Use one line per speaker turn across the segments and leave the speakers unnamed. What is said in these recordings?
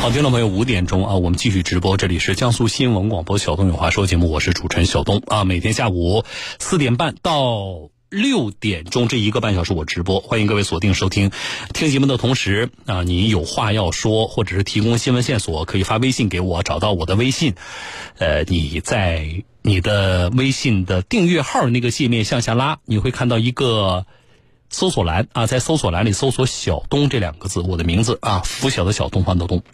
好，听众朋友，五点钟啊，我们继续直播，这里是江苏新闻广播《小东有话说》节目，我是主持人小东啊，每天下午四点半到六点钟这一个半小时我直播，欢迎各位锁定收听。听节目的同时啊，你有话要说，或者是提供新闻线索，可以发微信给我，找到我的微信，呃，你在你的微信的订阅号那个界面向下拉，你会看到一个。搜索栏啊，在搜索栏里搜索“小东”这两个字，我的名字啊，拂晓的小东方的东，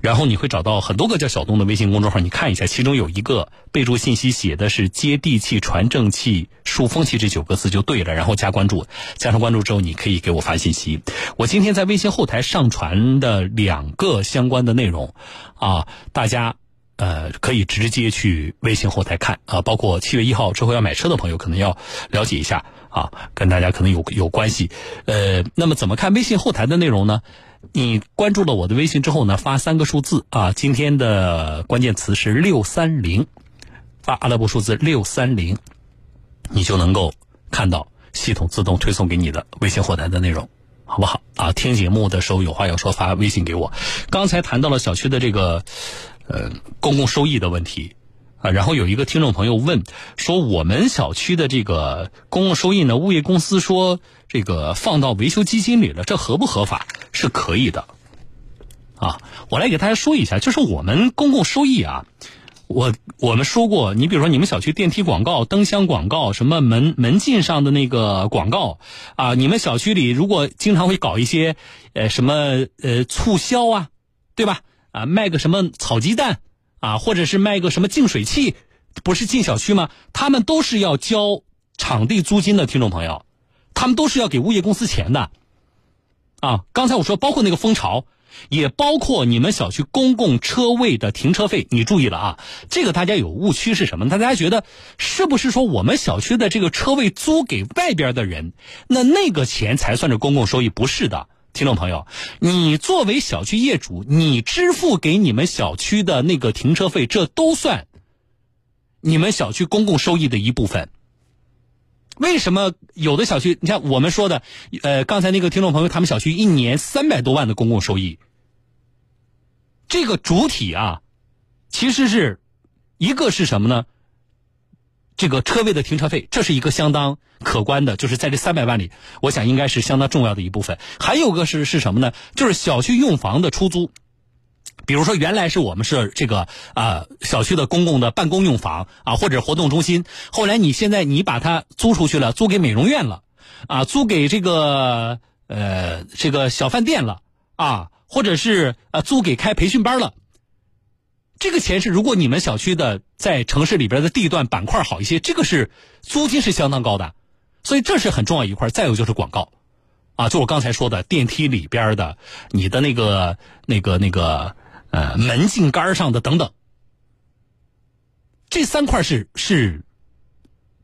然后你会找到很多个叫小东的微信公众号，你看一下，其中有一个备注信息写的是“接地气、传正气、树风气”这九个字就对了，然后加关注，加上关注之后，你可以给我发信息。我今天在微信后台上传的两个相关的内容啊，大家。呃，可以直接去微信后台看啊，包括七月一号之后要买车的朋友，可能要了解一下啊，跟大家可能有有关系。呃，那么怎么看微信后台的内容呢？你关注了我的微信之后呢，发三个数字啊，今天的关键词是六三零，发阿拉伯数字六三零，你就能够看到系统自动推送给你的微信后台的内容，好不好？啊，听节目的时候有话要说，发微信给我。刚才谈到了小区的这个。呃，公共收益的问题啊，然后有一个听众朋友问说，我们小区的这个公共收益呢，物业公司说这个放到维修基金里了，这合不合法？是可以的啊。我来给大家说一下，就是我们公共收益啊，我我们说过，你比如说你们小区电梯广告、灯箱广告、什么门门禁上的那个广告啊，你们小区里如果经常会搞一些呃什么呃促销啊，对吧？啊，卖个什么炒鸡蛋，啊，或者是卖个什么净水器，不是进小区吗？他们都是要交场地租金的，听众朋友，他们都是要给物业公司钱的。啊，刚才我说包括那个蜂巢，也包括你们小区公共车位的停车费，你注意了啊，这个大家有误区是什么？大家觉得是不是说我们小区的这个车位租给外边的人，那那个钱才算是公共收益？不是的。听众朋友，你作为小区业主，你支付给你们小区的那个停车费，这都算你们小区公共收益的一部分。为什么有的小区，你像我们说的，呃，刚才那个听众朋友，他们小区一年三百多万的公共收益，这个主体啊，其实是一个是什么呢？这个车位的停车费，这是一个相当可观的，就是在这三百万里，我想应该是相当重要的一部分。还有个是是什么呢？就是小区用房的出租，比如说原来是我们是这个啊小区的公共的办公用房啊或者活动中心，后来你现在你把它租出去了，租给美容院了，啊租给这个呃这个小饭店了啊，或者是呃租给开培训班了。这个钱是，如果你们小区的在城市里边的地段板块好一些，这个是租金是相当高的，所以这是很重要一块。再有就是广告，啊，就我刚才说的电梯里边的，你的那个那个那个呃门禁杆上的等等，这三块是是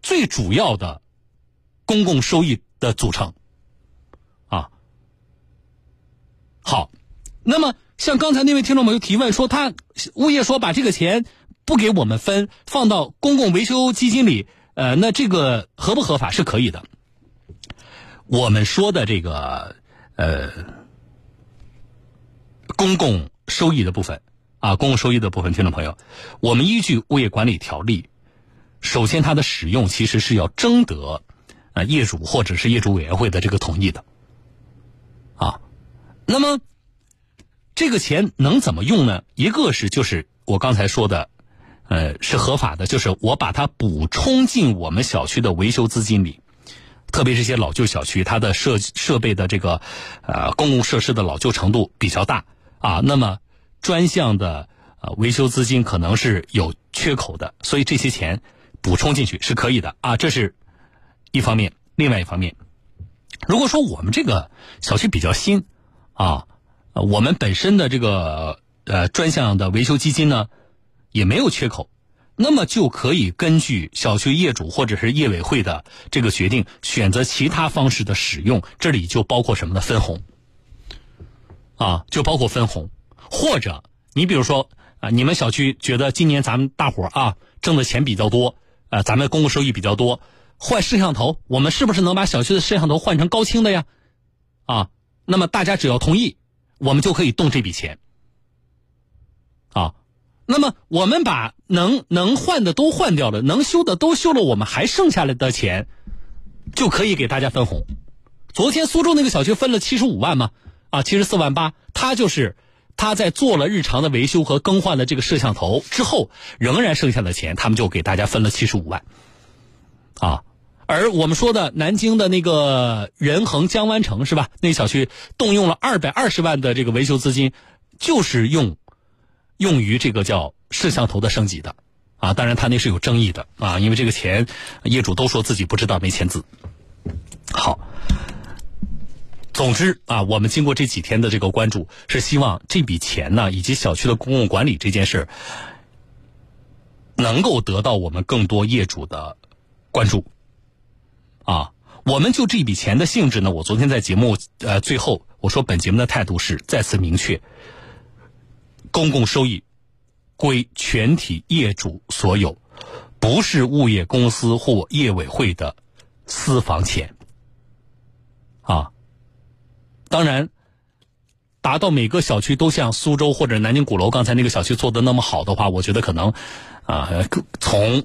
最主要的公共收益的组成，啊，好，那么。像刚才那位听众朋友提问说，他物业说把这个钱不给我们分，放到公共维修基金里，呃，那这个合不合法？是可以的。我们说的这个呃公共收益的部分啊，公共收益的部分，听众朋友，我们依据物业管理条例，首先它的使用其实是要征得啊业主或者是业主委员会的这个同意的啊，那么。这个钱能怎么用呢？一个是就是我刚才说的，呃，是合法的，就是我把它补充进我们小区的维修资金里，特别是一些老旧小区，它的设设备的这个呃公共设施的老旧程度比较大啊，那么专项的呃维修资金可能是有缺口的，所以这些钱补充进去是可以的啊，这是一方面。另外一方面，如果说我们这个小区比较新啊。我们本身的这个呃专项的维修基金呢，也没有缺口，那么就可以根据小区业主或者是业委会的这个决定，选择其他方式的使用。这里就包括什么呢？分红啊，就包括分红，或者你比如说啊，你们小区觉得今年咱们大伙啊挣的钱比较多，呃，咱们公共收益比较多，换摄像头，我们是不是能把小区的摄像头换成高清的呀？啊，那么大家只要同意。我们就可以动这笔钱，啊。那么我们把能能换的都换掉了，能修的都修了，我们还剩下来的钱就可以给大家分红。昨天苏州那个小区分了七十五万吗？啊，七十四万八，他就是他在做了日常的维修和更换了这个摄像头之后，仍然剩下的钱，他们就给大家分了七十五万。啊，而我们说的南京的那个仁恒江湾城是吧？那小区动用了二百二十万的这个维修资金，就是用。用于这个叫摄像头的升级的，啊，当然他那是有争议的啊，因为这个钱业主都说自己不知道没签字。好，总之啊，我们经过这几天的这个关注，是希望这笔钱呢，以及小区的公共管理这件事，能够得到我们更多业主的关注。啊，我们就这笔钱的性质呢，我昨天在节目呃最后我说，本节目的态度是再次明确。公共收益归全体业主所有，不是物业公司或业委会的私房钱。啊，当然，达到每个小区都像苏州或者南京鼓楼刚才那个小区做的那么好的话，我觉得可能啊，从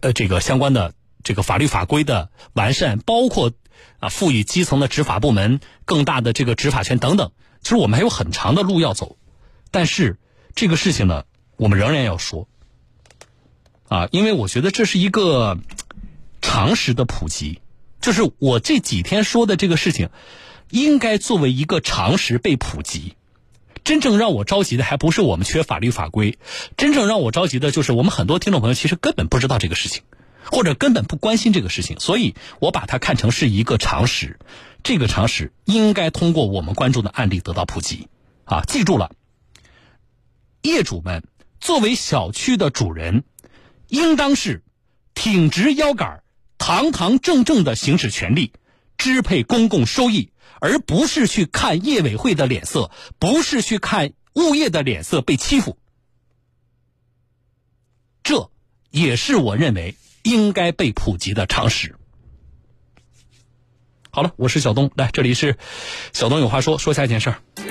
呃这个相关的这个法律法规的完善，包括啊赋予基层的执法部门更大的这个执法权等等，其实我们还有很长的路要走，但是。这个事情呢，我们仍然要说，啊，因为我觉得这是一个常识的普及，就是我这几天说的这个事情，应该作为一个常识被普及。真正让我着急的还不是我们缺法律法规，真正让我着急的就是我们很多听众朋友其实根本不知道这个事情，或者根本不关心这个事情，所以我把它看成是一个常识，这个常识应该通过我们关注的案例得到普及。啊，记住了。业主们作为小区的主人，应当是挺直腰杆、堂堂正正的行使权利，支配公共收益，而不是去看业委会的脸色，不是去看物业的脸色被欺负。这也是我认为应该被普及的常识。好了，我是小东，来这里是小东有话说，说下一件事儿。